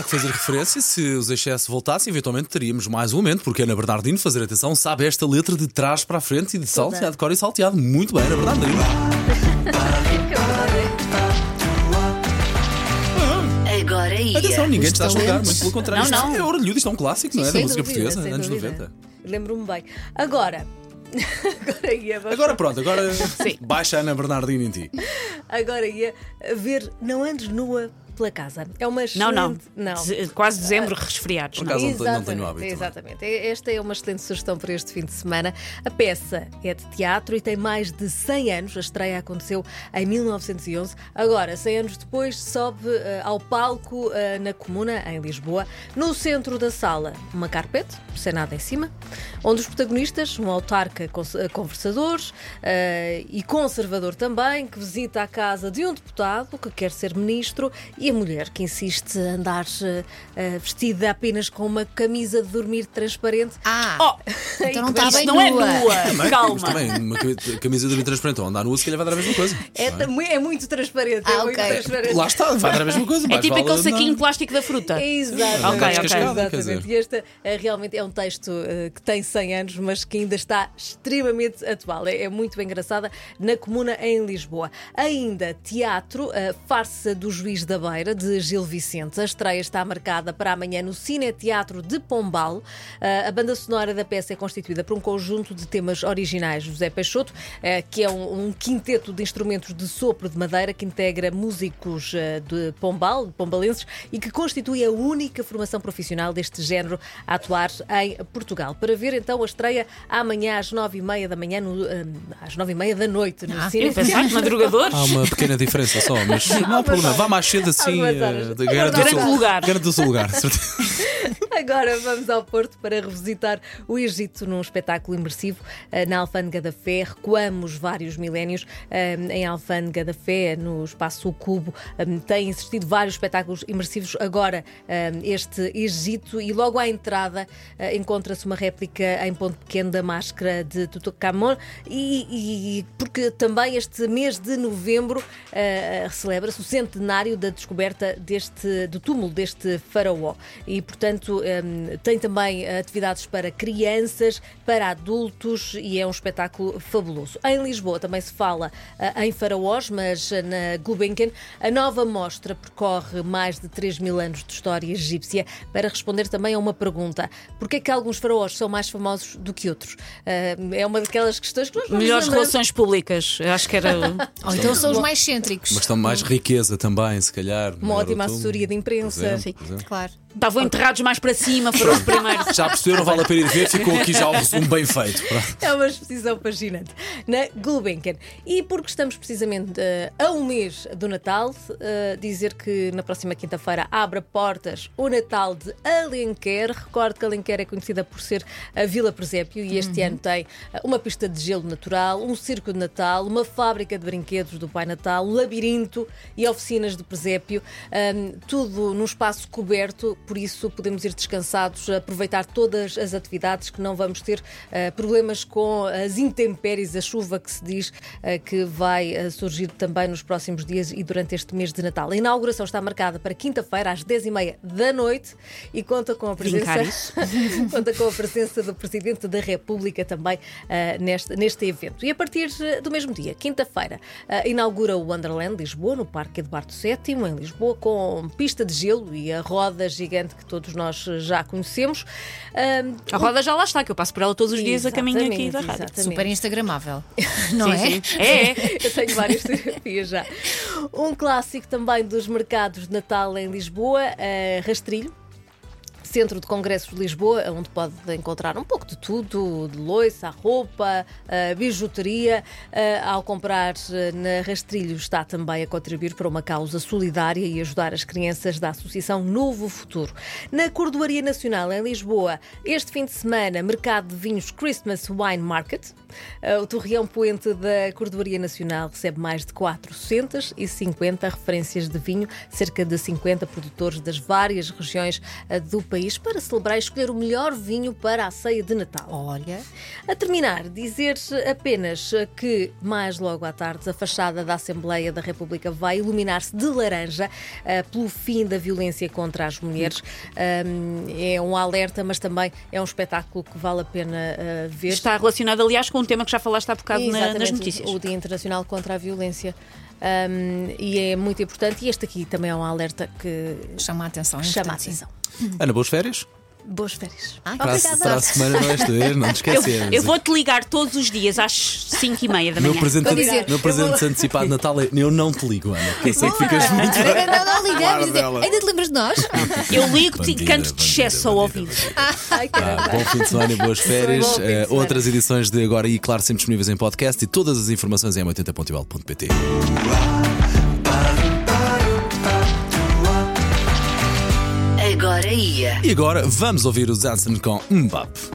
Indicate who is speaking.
Speaker 1: há que fazer referência. Se os excessos voltassem, eventualmente teríamos mais um momento, porque Ana Bernardino, fazer atenção, sabe esta letra de trás para a frente e de salteado, cor e salteado. Muito bem, Ana Bernardino.
Speaker 2: Agora ia.
Speaker 1: Atenção, ninguém te está a julgar, muito pelo contrário.
Speaker 2: Não,
Speaker 1: Isto
Speaker 2: não.
Speaker 1: É orelhudo, isto é um clássico, não é? Da
Speaker 3: sem
Speaker 1: música
Speaker 3: dúvida,
Speaker 1: portuguesa,
Speaker 3: sem
Speaker 1: anos
Speaker 3: dúvida.
Speaker 1: 90.
Speaker 4: Lembro-me bem. Agora. agora ia.
Speaker 1: Agora pronto, agora
Speaker 2: Sim.
Speaker 1: baixa a Ana Bernardino em ti.
Speaker 4: Agora ia ver Não Andes Nua pela Casa. É uma
Speaker 2: Não, não.
Speaker 4: excelente... não.
Speaker 2: De- Quase dezembro, resfriados.
Speaker 1: Por
Speaker 2: não.
Speaker 1: acaso não tenho- não
Speaker 4: Exatamente,
Speaker 1: tenho hábito, não é?
Speaker 4: Exatamente. Esta é uma excelente sugestão para este fim de semana. A peça é de teatro e tem mais de 100 anos. A estreia aconteceu em 1911. Agora, 100 anos depois, sobe eh, ao palco eh, na Comuna, em Lisboa. No centro da sala, uma carpete, sem nada em cima, onde os protagonistas, um autarca eh, conversador eh, e conservador também, que visita a casa de um deputado que quer ser ministro, e a mulher que insiste a andar eh, vestida apenas com uma camisa de dormir transparente.
Speaker 3: Ah,
Speaker 2: Oh,
Speaker 3: então não está bem
Speaker 2: não é
Speaker 3: nua.
Speaker 2: nua.
Speaker 1: Também, mas
Speaker 2: Calma.
Speaker 1: também, uma cami- camisa de dormir transparente ou andar nua, se calhar vai dar a mesma coisa.
Speaker 4: É,
Speaker 1: não é?
Speaker 4: é muito transparente. é
Speaker 3: Ah,
Speaker 4: muito
Speaker 3: ok.
Speaker 4: transparente.
Speaker 1: Lá está, vai dar a mesma coisa.
Speaker 2: É tipo
Speaker 1: vale
Speaker 2: aquele saquinho de plástico da fruta.
Speaker 4: Exatamente.
Speaker 2: Ok, ok.
Speaker 1: Quer
Speaker 4: Exatamente. E este realmente é um texto eh, que tem 100 anos, mas que ainda está extremamente atual. É, é muito engraçada na Comuna em Lisboa. Ainda teatro, a Farsa do Juiz da De Gil Vicente. A estreia está marcada para amanhã no Cine Teatro de Pombal. Eh, a banda sonora da peça é constituída por um conjunto de temas originais de José Peixoto, eh, que é um, quinteto de instrumentos de sopro de madeira que integra músicos eh, de Pombal, pombalenses, e que constitui a única formação profissional deste género a atuar em Portugal. Para ver então a estreia amanhã às nove e meia da manhã, no, às nove e meia da noite, no
Speaker 3: Ah,
Speaker 4: Cine
Speaker 2: Eu pensava que madrugadores.
Speaker 1: Há uma pequena diferença só, mas não há problema. Vá mais cedo assim. Eh, Garante o seu
Speaker 2: lugar.
Speaker 1: Garante o seu lugar, certeza.
Speaker 4: Agora vamos ao Porto para revisitar o Egito num espetáculo imersivo eh, na Alfândega da Fé. Recuamos vários milénios eh, em Alfândega da Fé, no Espaço O Cubo. Eh, Têm existido vários espetáculos imersivos. Agora, este Egito, e logo à entrada encontra-se uma réplica em ponto pequeno da máscara de Tutankhamon. E, e porque também este mês de novembro celebra-se o centenário da descoberta deste, do túmulo deste faraó. E, portanto, hum, tem também atividades para crianças, para adultos e é um espetáculo fabuloso. Em Lisboa também se fala ah, em faraós, mas ah, na Gulbenkian a nova mostra percorre mais de 3 mil anos de história egípcia para responder também a uma pergunta. Porquê é que alguns faraós são mais famosos do que outros? Ah, é uma daquelas questões que nós vamos
Speaker 2: Melhores
Speaker 4: lembrando.
Speaker 2: relações públicas. Eu acho que era.
Speaker 3: Ou então são os mais cêntricos.
Speaker 1: Uma questão de mais riqueza também, se calhar.
Speaker 4: Uma ótima assessoria de imprensa.
Speaker 1: Por exemplo, por exemplo.
Speaker 3: Claro.
Speaker 2: Estavam enterrados mais para cima, foram os primeiros.
Speaker 1: Já perceberam, vale a pena ir ver, ficou aqui já o resumo bem feito. Pronto.
Speaker 4: É uma exposição fascinante na Gulbenkian. E porque estamos precisamente eh, a um mês do Natal, eh, dizer que na próxima quinta-feira abre portas o Natal de Alenquer. Recordo que Alenquer é conhecida por ser a Vila Presépio e este ano tem eh, uma pista de gelo natural, um circo de Natal, uma fábrica de brinquedos do Pai Natal, um labirinto e oficinas do Presépio. Ahm, tudo num espaço coberto, por isso podemos ir descansados, aproveitar todas as atividades que não vamos ter ah, problemas com as intempéries, a chuva que se diz ah, que vai ah, surgir também nos próximos dias e durante este mês de Natal. A inauguração está marcada para quinta-feira às 10h30 da noite e conta com a presença, conta com a presença do Presidente da República também ah, neste, neste evento. E a partir do mesmo dia, quinta-feira, ah, inaugura o Wonderland Lisboa, no Parque Eduardo VII, em Lisboa, com pista de gelo e a roda gigante que todos nós já conhecemos.
Speaker 2: A roda já lá está, que eu passo por ela todos os dias a caminho aqui da rádio.
Speaker 4: exatamente.
Speaker 3: Super instagramável. Não
Speaker 2: sim,
Speaker 3: é?
Speaker 2: sim. É, é.
Speaker 4: Eu tenho várias fotografias já. Um clássico também dos mercados de Natal em Lisboa, eh, Rastrilho. Centro de Congressos de Lisboa, onde pode encontrar um pouco de tudo, de loiça, roupa, eh, bijuteria. Eh, ao comprar eh, na Rastrilho está também a contribuir para uma causa solidária e ajudar as crianças da Associação Novo Futuro. Na Cordoaria Nacional, em Lisboa, este fim de semana, mercado de vinhos Christmas Wine Market. Uh, o Torreão Poente da Cordoaria Nacional recebe mais de 450 referências de vinho, cerca de 50 produtores das várias regiões uh, do país, para celebrar e escolher o melhor vinho para a ceia de Natal.
Speaker 3: Olha.
Speaker 4: A terminar, dizer apenas que mais logo à tarde a fachada da Assembleia da República vai iluminar-se de laranja pelo fim da violência contra as mulheres. Um, é um alerta, mas também é um espetáculo que vale a pena ver.
Speaker 2: Está relacionado, aliás, com um tema que já falaste há bocado na, nas notícias.
Speaker 4: O Dia Internacional contra a Violência. Um, e é muito importante. E este aqui também é um alerta que
Speaker 3: chama a atenção.
Speaker 4: Chama a atenção.
Speaker 1: Ana, boas férias?
Speaker 4: Boas férias.
Speaker 3: Ai,
Speaker 1: Para, a- para a semana não és tu, não te
Speaker 2: Eu,
Speaker 1: esqueces.
Speaker 2: eu vou-te ligar todos os dias às 5 e meia da
Speaker 1: Meu
Speaker 2: manhã.
Speaker 1: presente,
Speaker 3: Vou dizer,
Speaker 1: meu presente antecipado de Natal é eu não te ligo, Ana. porque Eu sei que ficas muito bem.
Speaker 3: Não, não, ligamos.
Speaker 1: Claro.
Speaker 3: Ainda te lembras de nós?
Speaker 2: Eu ligo-te e canto de excesso ao ouvido.
Speaker 4: Ai,
Speaker 1: Ah,
Speaker 4: caramba.
Speaker 1: bom fim de semana e boas férias.
Speaker 4: Semana.
Speaker 1: outras edições de agora e claro, sempre disponíveis em podcast e todas as informações em 80.pt. E agora vamos ouvir o Jansen com Mbap.